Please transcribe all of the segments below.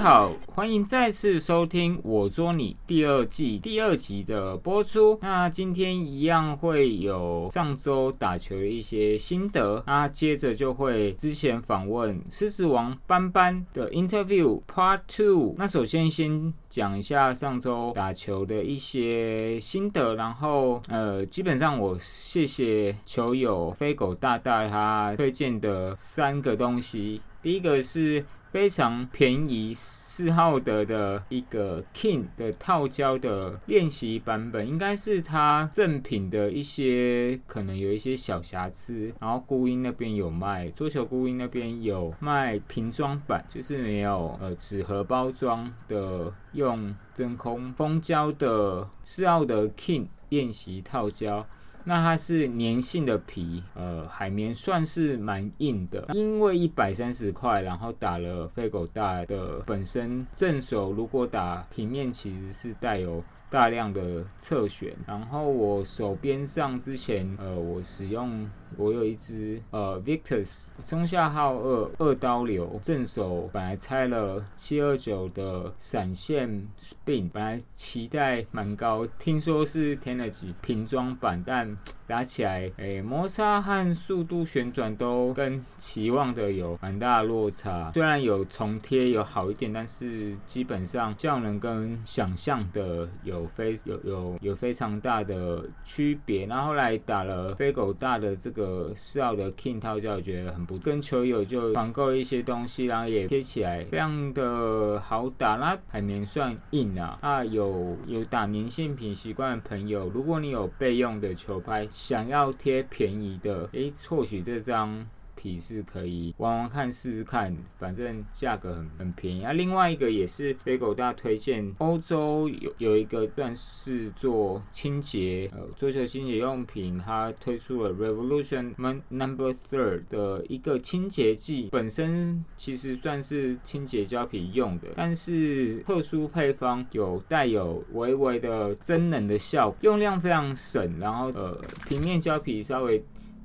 好，欢迎再次收听《我捉你》第二季第二集的播出。那今天一样会有上周打球的一些心得，那接着就会之前访问狮子王班班的 interview part two。那首先先讲一下上周打球的一些心得，然后呃，基本上我谢谢球友飞狗大大他推荐的三个东西，第一个是。非常便宜，四号德的一个 King 的套胶的练习版本，应该是它正品的一些可能有一些小瑕疵。然后孤音那边有卖，桌球孤音那边有卖瓶装版，就是没有呃纸盒包装的，用真空封胶的四号德 King 练习套胶。那它是粘性的皮，呃，海绵算是蛮硬的，因为一百三十块，然后打了飞狗大的本身正手，如果打平面其实是带有。大量的侧选，然后我手边上之前，呃，我使用我有一支呃 Victus 松下号二二刀流正手，本来拆了七二九的闪现 Spin，本来期待蛮高，听说是添了几瓶装版，但打起来，诶，摩擦和速度旋转都跟期望的有蛮大落差，虽然有重贴有好一点，但是基本上效能跟想象的有。有非有有有非常大的区别，然后来打了飞狗大的这个四号的 King 套胶，觉得很不跟球友就团购了一些东西，然后也贴起来非常的好打，那海绵算硬啊。啊，有有打粘性品习惯的朋友，如果你有备用的球拍，想要贴便宜的，诶，或许这张。皮是可以玩玩看试试看，反正价格很很便宜啊。另外一个也是飞狗大推荐，欧洲有有一个段是做清洁呃桌球清洁用品，它推出了 Revolution Number Third 的一个清洁剂，本身其实算是清洁胶皮用的，但是特殊配方有带有微微的增能的效果，用量非常省，然后呃平面胶皮稍微。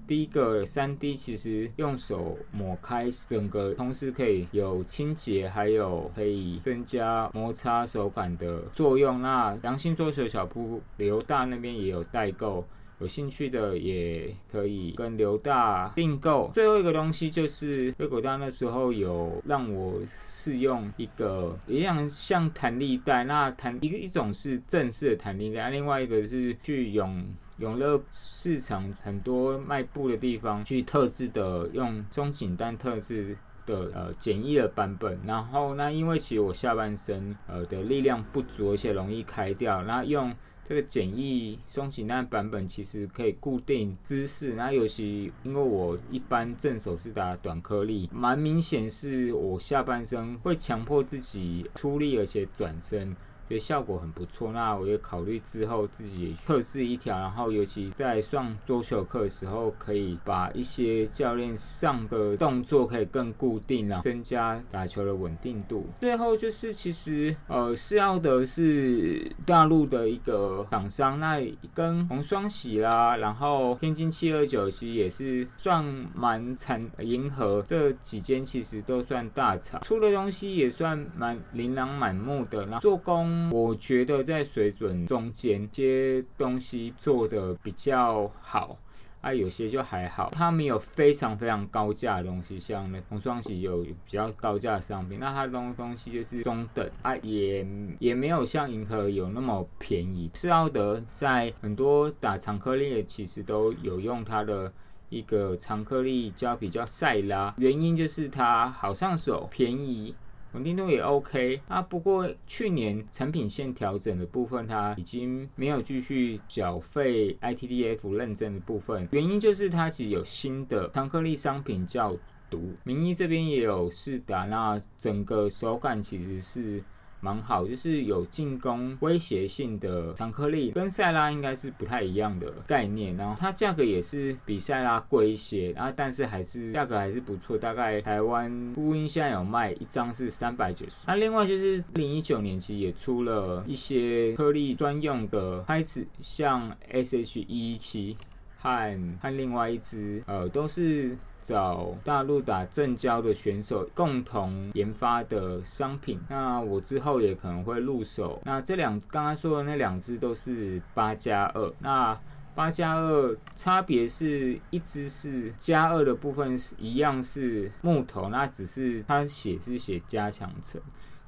第一个三 D 其实用手抹开整个，同时可以有清洁，还有可以增加摩擦手感的作用。那良心桌球小铺刘大那边也有代购，有兴趣的也可以跟刘大订购。最后一个东西就是飞狗大那时候有让我试用一个一样像弹力带，那弹一个一种是正式的弹力带，另外一个是去用。永乐市场很多卖布的地方，去特制的用中紧单特制的呃简易的版本，然后那因为其实我下半身呃的力量不足，而且容易开掉，那用这个简易松紧带版本其实可以固定姿势，那尤其因为我一般正手是打短颗粒，蛮明显是我下半身会强迫自己出力，而且转身。觉得效果很不错，那我也考虑之后自己特制一条，然后尤其在上桌球课的时候，可以把一些教练上的动作可以更固定啊，增加打球的稳定度。最后就是其实呃，是要的是大陆的一个厂商，那跟红双喜啦，然后天津七二九其实也是算蛮产银河这几间其实都算大厂，出的东西也算蛮琳琅满目的，然后做工。我觉得在水准中间，些东西做的比较好，啊，有些就还好。它没有非常非常高价的东西，像那红双喜有比较高价的商品，那它的东东西就是中等啊，也也没有像银河有那么便宜。斯奥德在很多打长颗粒，其实都有用它的一个长颗粒胶比较塞拉，原因就是它好上手，便宜。稳定度也 OK 啊，不过去年产品线调整的部分，它已经没有继续缴费 ITDF 认证的部分，原因就是它其实有新的糖颗粒商品叫毒，名医这边也有试打，那整个手感其实是。蛮好，就是有进攻威胁性的长颗粒，跟塞拉应该是不太一样的概念。然后它价格也是比塞拉贵一些，然后但是还是价格还是不错。大概台湾呼音现在有卖一张是三百九十。那另外就是二零一九年其实也出了一些颗粒专用的拍子，像 SH 一一七。和和另外一支，呃，都是找大陆打正交的选手共同研发的商品。那我之后也可能会入手。那这两刚刚说的那两支都是八加二。那八加二差别是一支是加二的部分是一样是木头，那只是它写是写加强层，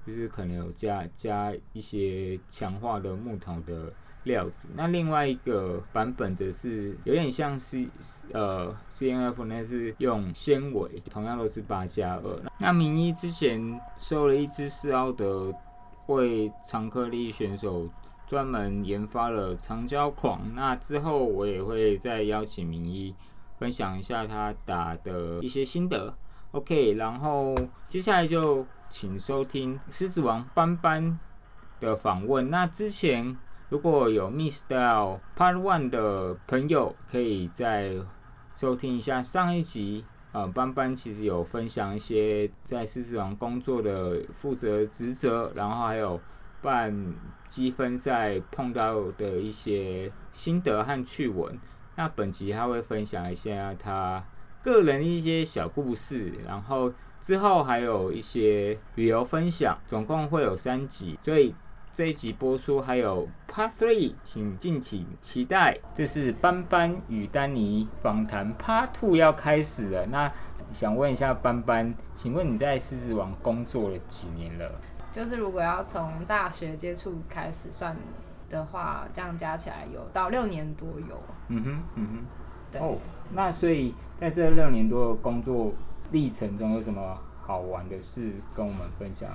就是可能有加加一些强化的木头的。料子，那另外一个版本则是有点像是呃 C N F，那是用纤维，同样都是八加二。那明一之前收了一支斯奥德，为长颗粒选手专门研发了长胶狂。那之后我也会再邀请明一分享一下他打的一些心得。OK，然后接下来就请收听狮子王斑斑的访问。那之前。如果有 Miss Style Part One 的朋友，可以再收听一下上一集。呃，班班其实有分享一些在狮子王工作的负责职责，然后还有办积分赛碰到的一些心得和趣闻。那本集他会分享一下他个人一些小故事，然后之后还有一些旅游分享，总共会有三集，所以。这一集播出还有 Part Three，请敬请期待。这是班班与丹尼访谈 Part Two 要开始了。那想问一下班班，请问你在狮子王工作了几年了？就是如果要从大学接触开始算的话，这样加起来有到六年多有。嗯哼，嗯哼。对。哦，那所以在这六年多的工作历程中，有什么好玩的事跟我们分享？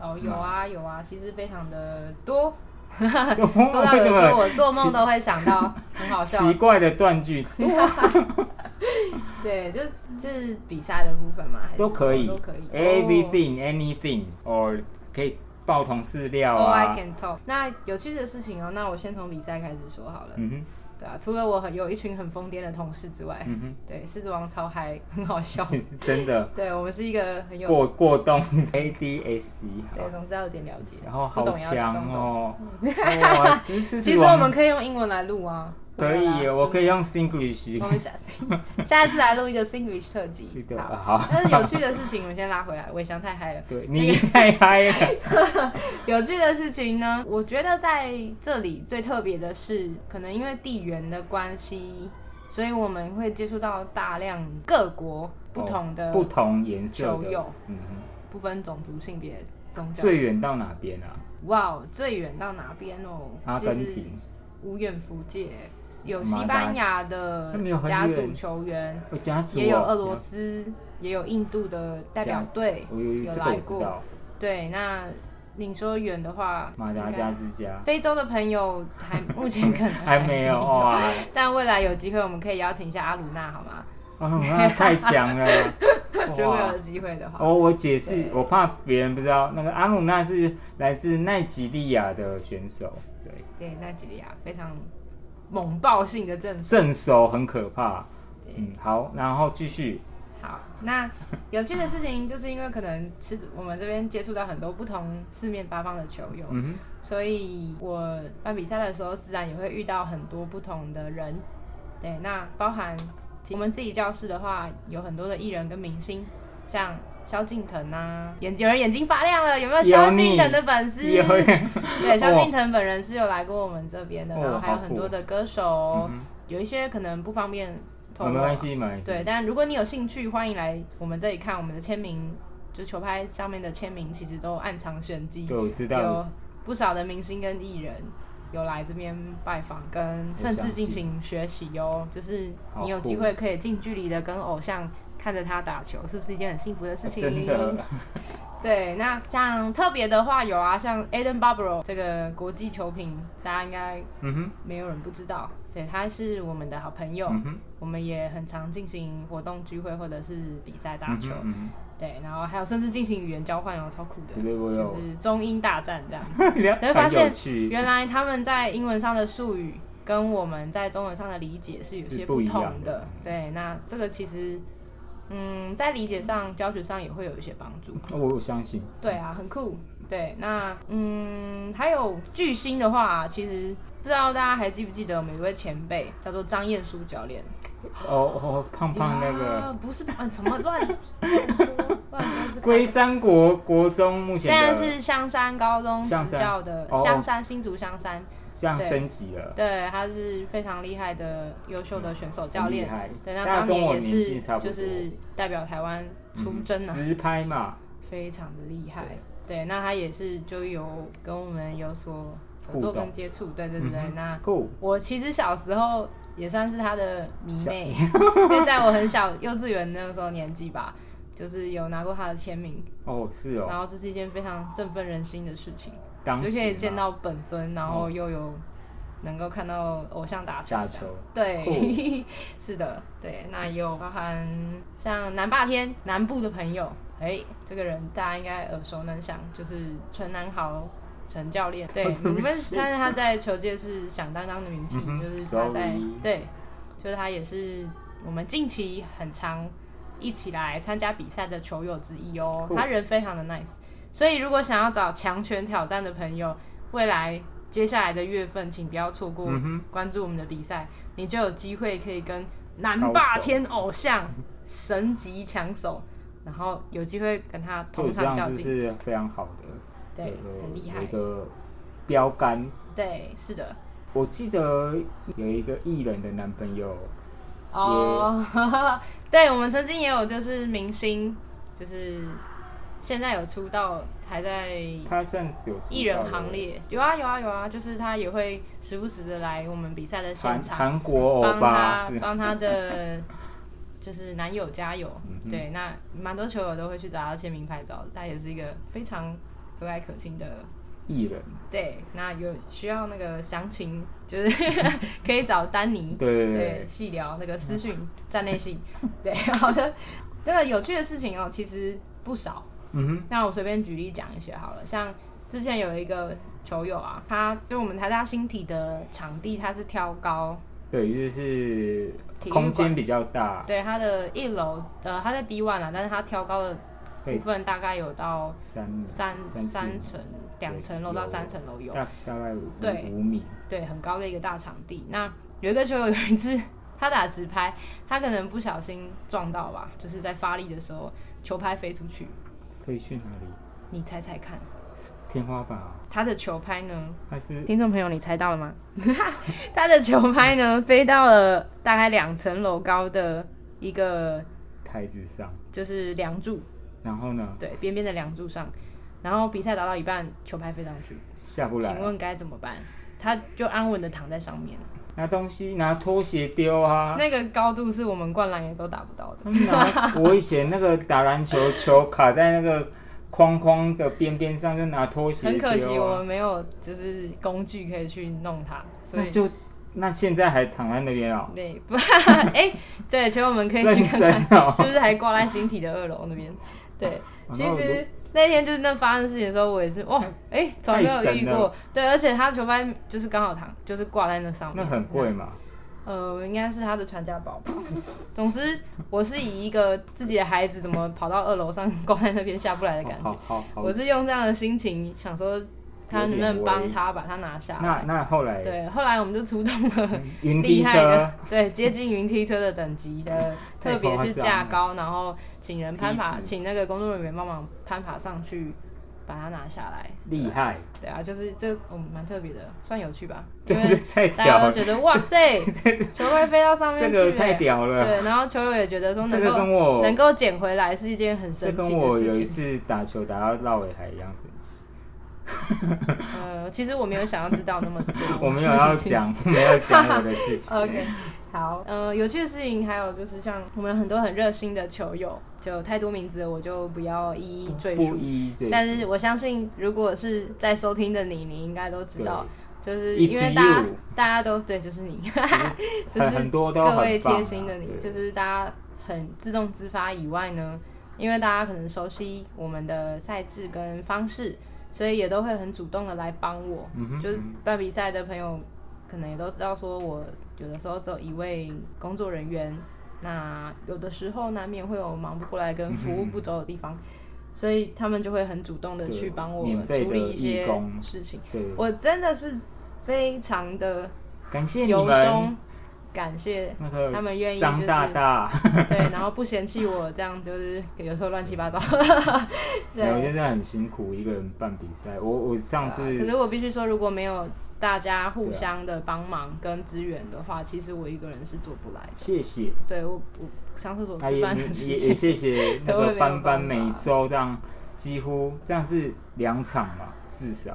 哦，有啊有啊，其实非常的多，多到有时候我做梦都会想到，很好笑。奇怪的断句，对，就是就是比赛的部分嘛，都可以，都可以，everything anything，or 可以爆同事料啊。I can talk。那有趣的事情哦，那我先从比赛开始说好了。嗯哼。对啊，除了我很有一群很疯癫的同事之外，嗯哼，对，狮子王超嗨，很好笑，真的。对我们是一个很有过过动 ADSD，对，总是要有点了解，然后好强哦。其实 我们可以用英文来录啊。可以，我可以用 Singlish。我们下下一次来录一个 Singlish 特辑。好，但是有趣的事情，我们先拉回来。伟翔太嗨了，对你太嗨了。有趣的事情呢，我觉得在这里最特别的是，可能因为地缘的关系，所以我们会接触到大量各国不同的不同颜色球友，嗯，不分种族、性别、宗教。最远到哪边啊？哇，最远到哪边哦？阿根廷，无远弗届。有西班牙的甲组球员，也有俄罗斯，也有印度的代表队有来过。对，那你说远的话，马达加斯加，非洲的朋友还 目前可能还没有哇，但未来有机会，我们可以邀请一下阿鲁纳，好吗？阿鲁纳太强了，如果有机会的话。哦，我解释，我怕别人不知道，那个阿鲁纳是来自奈及利亚的选手，对，对，奈及利亚非常。猛爆性的正正手很可怕，嗯，好，然后继续。好，那有趣的事情就是因为可能是我们这边接触到很多不同四面八方的球友，嗯所以我办比赛的时候自然也会遇到很多不同的人。对，那包含我们自己教室的话，有很多的艺人跟明星，像。萧敬腾啊，眼有人眼睛发亮了，有没有萧敬腾的粉丝？对，萧敬腾本人是有来过我们这边的，然后还有很多的歌手，有一些可能不方便透露，没关系，没对，但如果你有兴趣，欢迎来我们这里看我们的签名，就是球拍上面的签名，其实都暗藏玄机。对，我知道，有不少的明星跟艺人有来这边拜访，跟甚至进行学习哟。就是你有机会可以近距离的跟偶像。看着他打球，是不是一件很幸福的事情？真的。对，那像特别的话有啊，像 Aden Barbaro 这个国际球评，大家应该嗯哼没有人不知道。对，他是我们的好朋友，我们也很常进行活动聚会或者是比赛打球。对，然后还有甚至进行语言交换哦，超酷的，就是中英大战这样子。你会发现，原来他们在英文上的术语跟我们在中文上的理解是有些不同的。对，那这个其实。嗯，在理解上、教学上也会有一些帮助。我相信。对啊，很酷。对，那嗯，还有巨星的话，其实不知道大家还记不记得我们一位前辈叫做张彦书教练？哦哦，胖胖那个，不是胖，什么乱乱说乱说。龟山国国中目前现在是香山高中执教的香山新竹香山，这样升级了。对，他是非常厉害的优秀的选手教练。对，那当年也是就是代表台湾出征啊，直拍嘛，非常的厉害。对，那他也是就有跟我们有所合作跟接触。对对对，那我其实小时候。也算是他的迷妹，因为在我很小幼稚园那个时候年纪吧，就是有拿过他的签名。哦，是哦，然后这是一件非常振奋人心的事情，就可以见到本尊，然后又有能够看到偶像打球，对，是的，对，那也有包含像南霸天南部的朋友，哎，这个人大家应该耳熟能详，就是陈南豪。陈教练，对，我们但是他在球界是响当当的名气，就是他在对，就是他也是我们近期很常一起来参加比赛的球友之一哦。他人非常的 nice，所以如果想要找强权挑战的朋友，未来接下来的月份，请不要错过关注我们的比赛，你就有机会可以跟南霸天偶像神级强手，然后有机会跟他同场较劲，是非常好的。对，很厉害。一个标杆。对，是的。我记得有一个艺人的男朋友。哦，对，我们曾经也有，就是明星，就是现在有出道，还在。他算是有艺人行列，有啊有啊有啊，就是他也会时不时的来我们比赛的现场，韩国帮他帮他的 就是男友加油。对，那蛮多球友都会去找他签名拍照，他也是一个非常。和蔼可亲的艺人，对，那有需要那个详情，就是 可以找丹尼，对。对，细聊那个私讯站内信，对，好的，这个有趣的事情哦，其实不少，嗯哼，那我随便举例讲一些好了，像之前有一个球友啊，他就我们台大新体的场地，他是挑高，对，就是空间比较大，对，他的一楼，呃，他在 B one 啊，但是他挑高的。部分大概有到三三三层两层楼到三层楼有，大大概五五米，对，很高的一个大场地。那有一个球友有一次 他打直拍，他可能不小心撞到吧，就是在发力的时候球拍飞出去，飞去哪里？你猜猜看，天花板啊。他的球拍呢？还是听众朋友，你猜到了吗？他的球拍呢，飞到了大概两层楼高的一个台子上，就是梁柱。然后呢？对，边边的梁柱上，然后比赛打到一半，球拍飞上去，下不来。请问该怎么办？他就安稳的躺在上面。拿东西，拿拖鞋丢啊！那个高度是我们灌篮也都达不到的。我以前那个打篮球，球卡在那个框框的边边上，就拿拖鞋。很可惜，我们没有就是工具可以去弄它，所以就。那现在还躺在那边哦？对，不，哎，对，其实我们可以去看看，是不是还挂在形体的二楼那边？对，其实那天就是那发生事情的时候，我也是哇，哎，从来没有遇过。对，而且他球拍就是刚好躺，就是挂在那上面。那很贵嘛？呃，应该是他的传家宝吧。总之，我是以一个自己的孩子怎么跑到二楼上挂在那边下不来的感觉，我是用这样的心情想说。他能不能帮他把它拿下？那那后来对，后来我们就出动了 云梯车，对，接近云梯车的等级的，特别是架高，然后请人攀爬，请那个工作人员帮忙攀爬上去把它拿下来。厉害！对啊，就是这嗯蛮特别的，算有趣吧？因为大家都觉得哇塞，球会飞到上面去，太屌了。对，然后球友也觉得说能够能够捡回来是一件很神奇的事情。跟我有一次打球打到绕尾台一样神奇。呃，其实我没有想要知道那么多。我没有要讲，没有讲我的事情。OK，好，呃，有趣的事情还有就是像我们很多很热心的球友，就太多名字我就不要一一赘述。一一赘述。但是我相信，如果是在收听的你，你应该都知道，就是因为大家大家都对，就是你，就是很多各位贴心的你，就是大家很自动自发以外呢，因为大家可能熟悉我们的赛制跟方式。所以也都会很主动的来帮我，就是办比赛的朋友可能也都知道，说我有的时候只有一位工作人员，那有的时候难免会有忙不过来跟服务不周的地方，所以他们就会很主动的去帮我处理一些事情。我真的是非常的感谢你们。感谢他们愿意张大大 对，然后不嫌弃 我这样，就是有时候乱七八糟。对，我现在很辛苦，一个人办比赛。我我上次，可是我必须说，如果没有大家互相的帮忙跟支援的话，其实我一个人是做不来的。谢谢。对我我上厕所吃饭的时间，也谢谢那个班班每周这样几乎这样是两场嘛。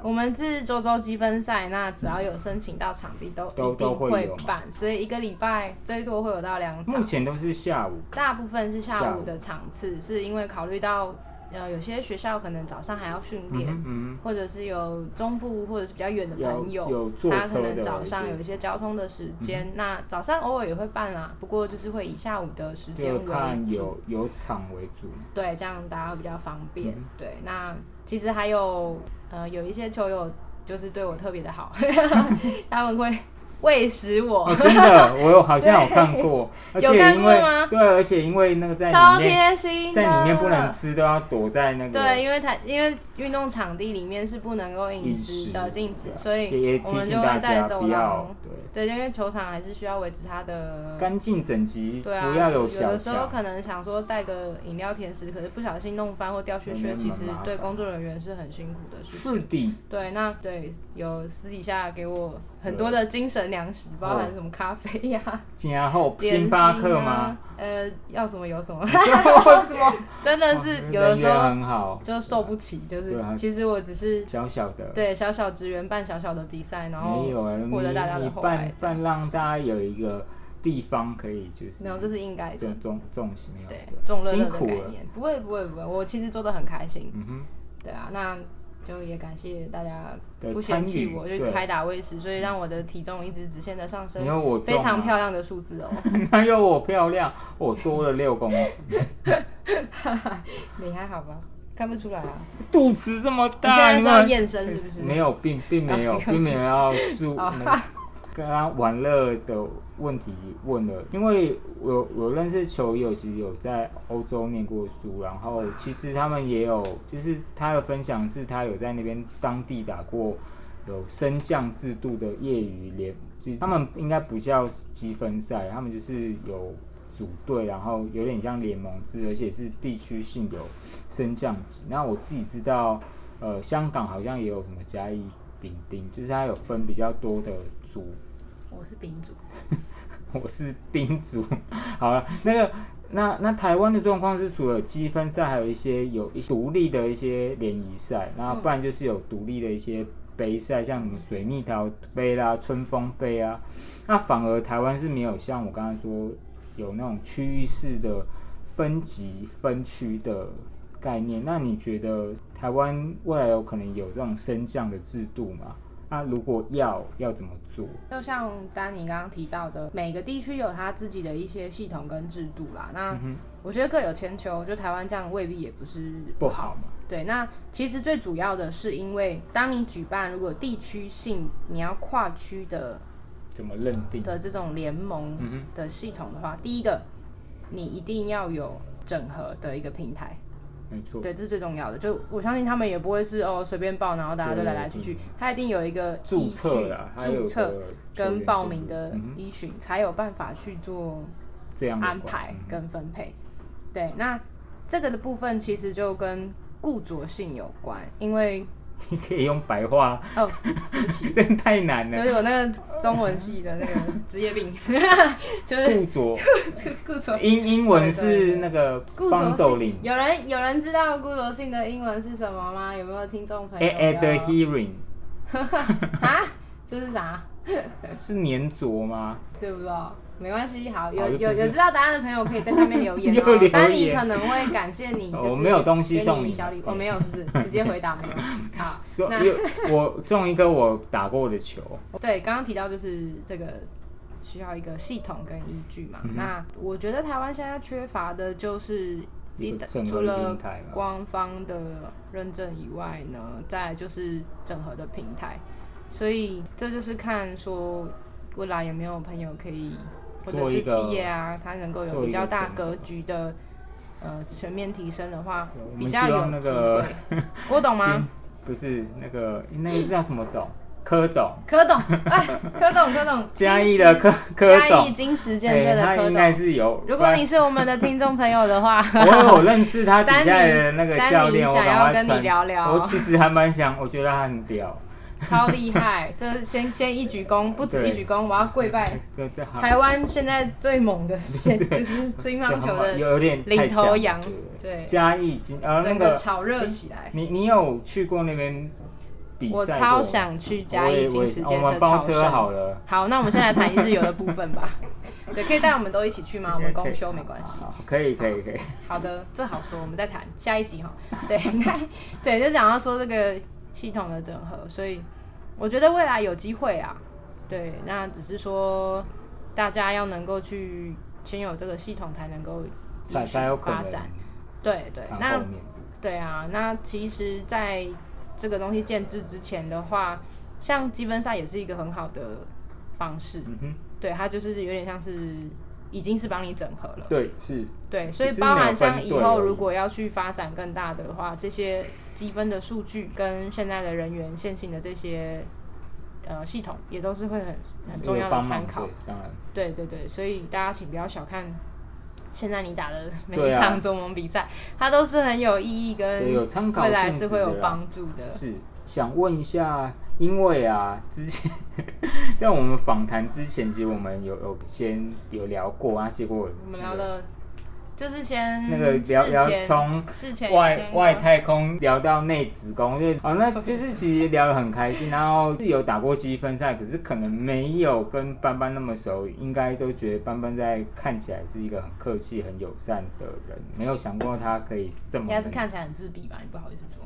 我们是周周积分赛，那只要有申请到场地，都一定会办，所以一个礼拜最多会有到两场。目前都是下午，大部分是下午的场次，是因为考虑到。呃，有些学校可能早上还要训练，或者是有中部或者是比较远的朋友，他可能早上有一些交通的时间，那早上偶尔也会办啦，不过就是会以下午的时间为主，有有场为主，对，这样大家会比较方便。对，那其实还有呃，有一些球友就是对我特别的好，他们会。喂食我，真的，我有好像有看过，而且因为对，而且因为那个在超贴心，在里面不能吃，都要躲在那个对，因为它因为运动场地里面是不能够饮食的，禁止，所以我们就会在走廊，对，对，因为球场还是需要维持它的干净整齐，对啊，不要有有的时候可能想说带个饮料甜食，可是不小心弄翻或掉屑屑，其实对工作人员是很辛苦的事情，是的，对，那对有私底下给我。很多的精神粮食，包含什么咖啡呀，然后星巴克吗？呃，要什么有什么，真的是有的时候很好，就受不起，就是其实我只是小小的，对小小职员办小小的比赛，然后没有获得大家的厚爱，办让大家有一个地方可以就是没有，这是应该的，重重重对重乐乐的概念，不会不会不会，我其实做的很开心，嗯哼，对啊，那。就也感谢大家不嫌弃我，就拍打喂食，所以让我的体重一直直线的上升，非常漂亮的数字哦。哪有我漂亮？我多了六公斤。你还好吧？看不出来啊。肚子这么大，现在是要验身是不是？没有，并并没有，并没有要输。刚刚玩乐的问题问了，因为我我认识球友，其实有在欧洲念过书，然后其实他们也有，就是他的分享是他有在那边当地打过有升降制度的业余联，就他们应该不叫积分赛，他们就是有组队，然后有点像联盟制，而且是地区性有升降级。那我自己知道，呃，香港好像也有什么嘉义丙丁，就是它有分比较多的。组，我是丙组，我是丁组。好了，那个，那那台湾的状况是，除了积分赛，还有一些有一独立的一些联谊赛，然后不然就是有独立的一些杯赛，像什么水蜜桃杯啦、春风杯啊。那反而台湾是没有像我刚才说有那种区域式的分级分区的概念。那你觉得台湾未来有可能有这种升降的制度吗？那如果要要怎么做？就像丹尼刚刚提到的，每个地区有他自己的一些系统跟制度啦。那我觉得各有千秋，就台湾这样未必也不是不好嘛。对，那其实最主要的是因为，当你举办如果地区性你要跨区的怎么认定的这种联盟的系统的话，第一个你一定要有整合的一个平台。对，这是最重要的。就我相信他们也不会是哦随便报，然后大家都来来去去。他一定有一个注册、注册跟报名的依循，才有办法去做这样安排跟分配。对，那这个的部分其实就跟固着性有关，因为。你可以用白话哦，对不起，真太难了。就是我那个中文系的那个职业病，就是固着，固着。英英文是那个固着性。有人有人知道固着性的英文是什么吗？有没有听众朋友？At the hearing。啊？这是啥？是粘着吗？知不知道。没关系，好有有有知道答案的朋友可以在下面留言哦。丹尼可能会感谢你，我没有东西送你小礼物，我没有，是不是？直接回答没有。好，那我送一个我打过的球。对，刚刚提到就是这个需要一个系统跟依据嘛。那我觉得台湾现在缺乏的就是除了官方的认证以外呢，再就是整合的平台。所以这就是看说未来有没有朋友可以。或者是企业啊，它能够有比较大格局的呃全面提升的话，比较有那个我懂 吗？不是那个那个叫什么董？柯董，柯董，哎，柯董，柯董，嘉义的柯柯董，嘉义金石建设的柯董，应该是有。如果你是我们的听众朋友的话，我有认识他底下的那个教练，我想要跟你聊聊。我其实还蛮想，我觉得他很屌。超厉害！这先先一鞠躬，不止一鞠躬，我要跪拜。台湾现在最猛的，就是乒乓球的有点领头羊。对，嘉义金，整个炒热起来。你你有去过那边比赛？我超想去嘉义金时间车超车好了。好，那我们先来谈一日游的部分吧。对，可以带我们都一起去吗？我们公休没关系。可以可以可以。好的，这好说，我们再谈下一集哈。对，对，就讲到说这个。系统的整合，所以我觉得未来有机会啊。对，那只是说大家要能够去先有这个系统，才能够继续发展。对对，那对啊，那其实在这个东西建制之前的话，像积分赛也是一个很好的方式。嗯哼，对，它就是有点像是已经是帮你整合了。对，是。对，所以包含像以后如果要去发展更大的话，这些。积分的数据跟现在的人员现行的这些呃系统，也都是会很很重要的参考。当然，对对对，所以大家请不要小看现在你打的 每一场中盟比赛，它都是很有意义跟有参考未来是会有帮助的。是想问一下，因为啊，之前 在我们访谈之前，其实我们有有先有聊过啊，结果我们聊了。就是先那个聊聊从外外太空聊到内子宫，就哦，那就是其实聊得很开心。然后是有打过积分赛，可是可能没有跟班班那么熟，应该都觉得班班在看起来是一个很客气、很友善的人，没有想过他可以这么。应该是看起来很自闭吧？你不好意思说。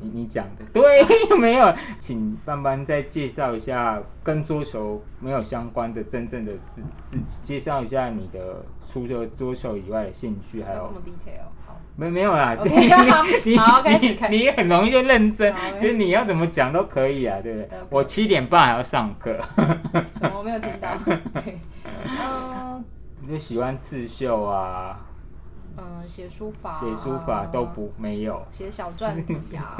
你你讲的。对，没有，请班班再介绍一下跟桌球没有相关的真正的自自己，介绍一下你的除了桌球以外的兴趣，还有这么 detail，好，没没有啦，你好，开始你你很容易就认真，就是你要怎么讲都可以啊，对不对？我七点半还要上课，什么？我没有听到？嗯，你就喜欢刺绣啊？嗯，写书法，写书法都不没有，写小传子呀，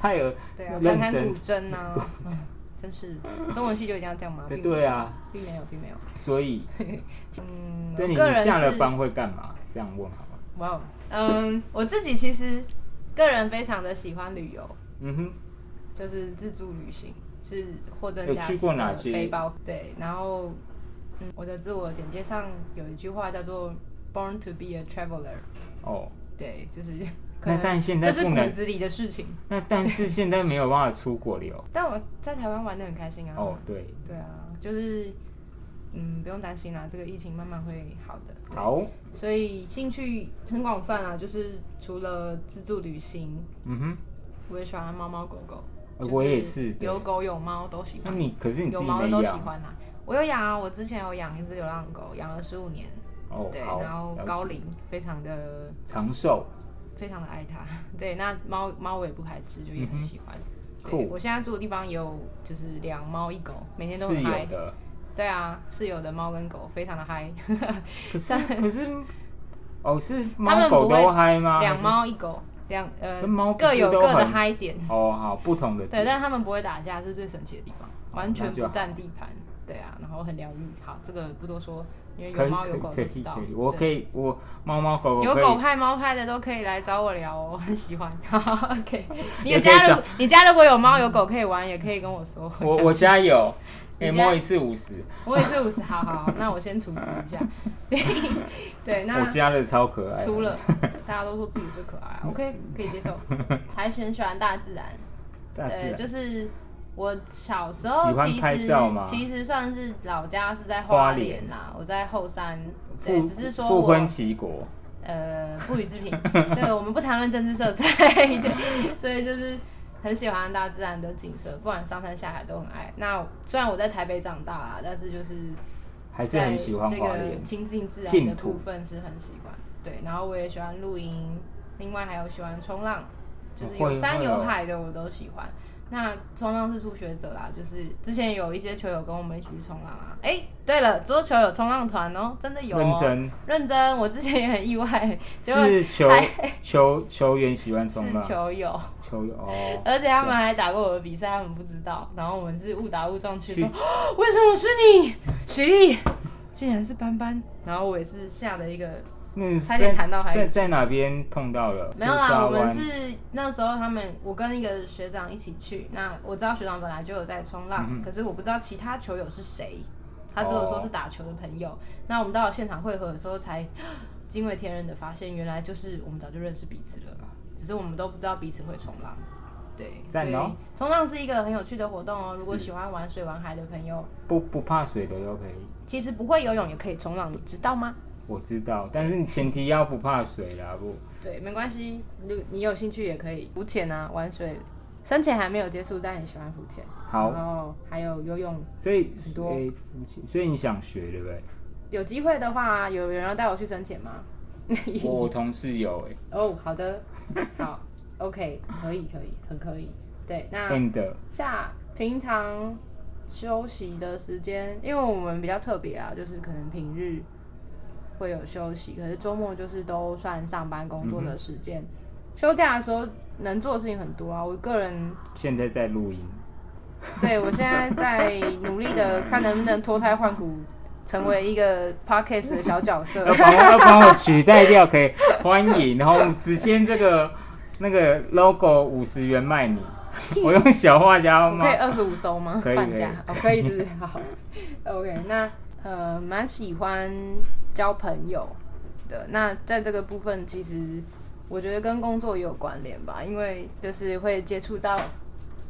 他有对啊，弹弹古筝啊，真是中文系就一定要这样吗？对对啊，并没有，并没有。所以，嗯，对你下了班会干嘛？这样问好吗？哇，嗯，我自己其实个人非常的喜欢旅游，嗯哼，就是自助旅行，是或者有去过哪些背包？对，然后，嗯，我的自我简介上有一句话叫做。Born to be a traveler。哦，对，就是。那但现在这是骨子里的事情。那但是现在没有办法出国游。但我在台湾玩的很开心啊。哦，对。对啊，就是嗯，不用担心啦，这个疫情慢慢会好的。好。所以兴趣很广泛啊，就是除了自助旅行，嗯哼，我也喜欢猫猫狗狗。我也是，有狗有猫都喜欢。那你可是你有猫的都喜欢啊？我有养啊，我之前有养一只流浪狗，养了十五年。对，然后高龄，非常的长寿，非常的爱它。对，那猫猫我也不排斥，就也很喜欢。对，我现在住的地方有就是两猫一狗，每天都很嗨。的。对啊，是有的猫跟狗非常的嗨。可是 可是哦，是猫狗都嗨吗？两猫一狗，两呃各有各的嗨点。哦，好，不同的。对，但他们不会打架，是最神奇的地方，完全不占地盘。对啊，然后很疗愈。好，这个不多说。因为有猫有狗都知道，我可以，我猫猫狗狗有狗派猫派的都可以来找我聊哦，我很喜欢。OK，你有家如你家如果有猫有狗可以玩，也可以跟我说。我我家有，可以摸一次五十，摸一次五十，好好，那我先处置一下。对，那我家的超可爱，除了 大家都说自己最可爱，OK，可以接受。还是很喜欢大自然，对，就是。我小时候其实其实算是老家是在花莲啦，我在后山，对，只是说复婚齐国，呃，不予置评，这个我们不谈论政治色彩，对，所以就是很喜欢大自然的景色，不管上山下海都很爱。那虽然我在台北长大啦，但是就是还是很喜欢这个亲近自然的部分是很喜欢，对。然后我也喜欢露营，另外还有喜欢冲浪，就是有山有海的我都喜欢。那冲浪是初学者啦，就是之前有一些球友跟我们一起去冲浪啊。哎，对了，桌球有冲浪团哦，真的有。认真认真，我之前也很意外，是球球球员喜欢冲浪，是球友球友哦。而且他们还打过我的比赛，他们不知道。然后我们是误打误撞去说，为什么是你，徐丽，竟然是班班。然后我也是吓的一个。嗯，差点谈到海在在哪边碰到了？没有啦，我们是那时候他们，我跟一个学长一起去。那我知道学长本来就有在冲浪，可是我不知道其他球友是谁，他只有说是打球的朋友。那我们到了现场汇合的时候，才惊为天人的发现，原来就是我们早就认识彼此了，只是我们都不知道彼此会冲浪。对，所以冲浪是一个很有趣的活动哦。如果喜欢玩水玩海的朋友，不不怕水的都可以。其实不会游泳也可以冲浪，你知道吗？我知道，但是你前提要不怕水啦，不？对，没关系，你你有兴趣也可以浮潜啊，玩水。深潜还没有接触，但你喜欢浮潜。好，然后还有游泳，所以很多浮潜，所以你想学对不对？有机会的话，有人要带我去深潜吗？我同事有哎。哦，好的，好，OK，可以，可以，很可以。对，那下平常休息的时间，因为我们比较特别啊，就是可能平日。会有休息，可是周末就是都算上班工作的时间。休假的时候能做的事情很多啊。我个人现在在录音，对我现在在努力的看能不能脱胎换骨，成为一个 podcast 的小角色。要帮要帮我取代掉，可以欢迎。然后只先这个那个 logo 五十元卖你，我用小画家吗？可以二十五收吗？可以可以，可以是好。OK，那。呃，蛮喜欢交朋友的。那在这个部分，其实我觉得跟工作也有关联吧，因为就是会接触到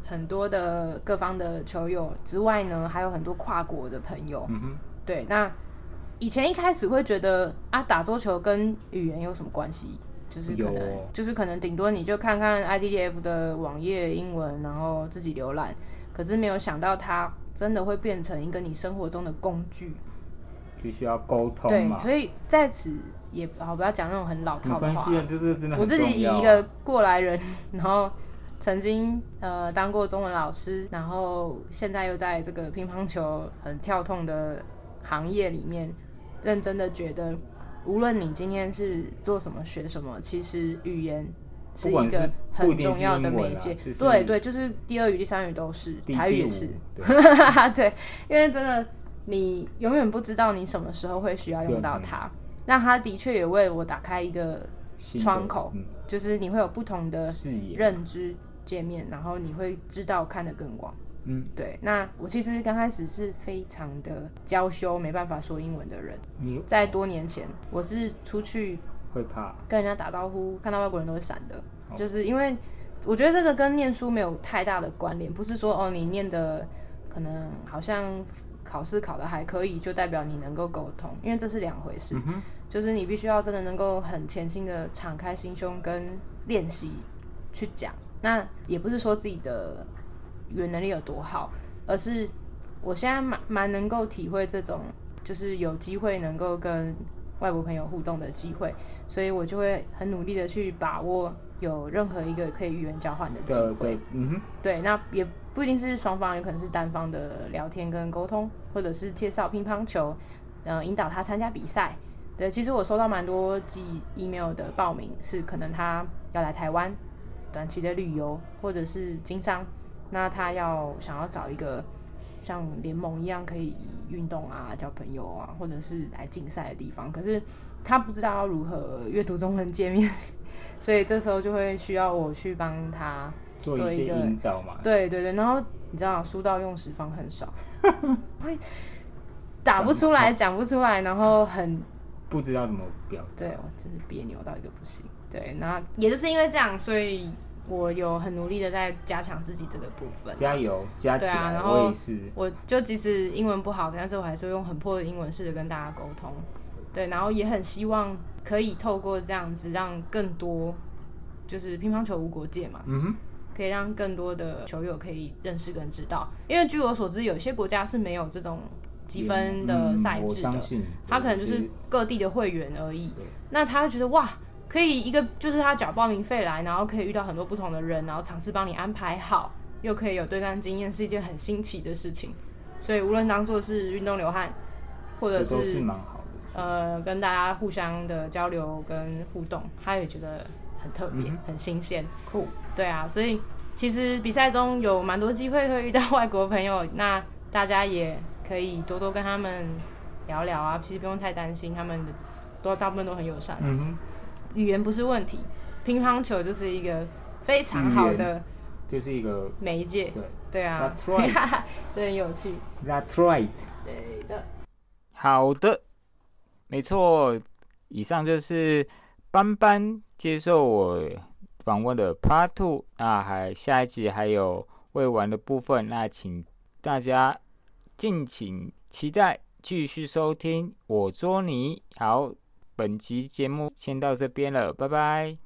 很多的各方的球友之外呢，还有很多跨国的朋友。嗯哼。对，那以前一开始会觉得啊，打桌球跟语言有什么关系？就是可能，就是可能顶多你就看看 IDF 的网页英文，然后自己浏览。可是没有想到它。真的会变成一个你生活中的工具，必须要沟通对，所以在此也好不要讲那种很老套的话。就是真的。我自己以一个过来人，然后曾经呃当过中文老师，然后现在又在这个乒乓球很跳痛的行业里面，认真的觉得，无论你今天是做什么学什么，其实语言。是一个很重要的媒介，对对，就是第二语、第三语都是，台语也是，对，因为真的你永远不知道你什么时候会需要用到它，那它的确也为我打开一个窗口，就是你会有不同的认知界面，然后你会知道看得更广，嗯，对。那我其实刚开始是非常的娇羞，没办法说英文的人，在多年前我是出去。会怕跟人家打招呼，看到外国人都会闪的，就是因为我觉得这个跟念书没有太大的关联，不是说哦你念的可能好像考试考的还可以，就代表你能够沟通，因为这是两回事。就是你必须要真的能够很潜心的敞开心胸跟练习去讲，那也不是说自己的语言能力有多好，而是我现在蛮蛮能够体会这种，就是有机会能够跟。外国朋友互动的机会，所以我就会很努力的去把握有任何一个可以语言交换的机会。嗯哼，对，那也不一定是双方，有可能是单方的聊天跟沟通，或者是介绍乒乓球，呃，引导他参加比赛。对，其实我收到蛮多寄 email 的报名，是可能他要来台湾短期的旅游，或者是经商，那他要想要找一个。像联盟一样可以运动啊、交朋友啊，或者是来竞赛的地方，可是他不知道要如何阅读中文界面，所以这时候就会需要我去帮他做一个引导嘛。对对对，然后你知道书到用时方很少，打不出来、讲不出来，然后很不知道怎么表，对，我真是别扭到一个不行。对，那也就是因为这样，所以。我有很努力的在加强自己这个部分，加油，加起来。我也是，我就即使英文不好，但是我还是用很破的英文试着跟大家沟通。对，然后也很希望可以透过这样子，让更多就是乒乓球无国界嘛，嗯哼，可以让更多的球友可以认识跟知道。因为据我所知，有些国家是没有这种积分的赛制的，他可能就是各地的会员而已。那他会觉得哇。可以一个就是他缴报名费来，然后可以遇到很多不同的人，然后尝试帮你安排好，又可以有对战经验，是一件很新奇的事情。所以无论当做是运动流汗，或者是蛮好的，呃，跟大家互相的交流跟互动，他也觉得很特别、很新鲜。酷，对啊，所以其实比赛中有蛮多机会会遇到外国朋友，那大家也可以多多跟他们聊聊啊。其实不用太担心，他们的都大部分都很友善。嗯哼，语言不是问题，乒乓球就是一个非常好的。就是一个媒介，对对啊，所以很有趣。That's right，对的，好的，没错。以上就是班班接受我访问的 Part Two，那还下一集还有未完的部分，那请大家敬请期待，继续收听我捉你。好，本期节目先到这边了，拜拜。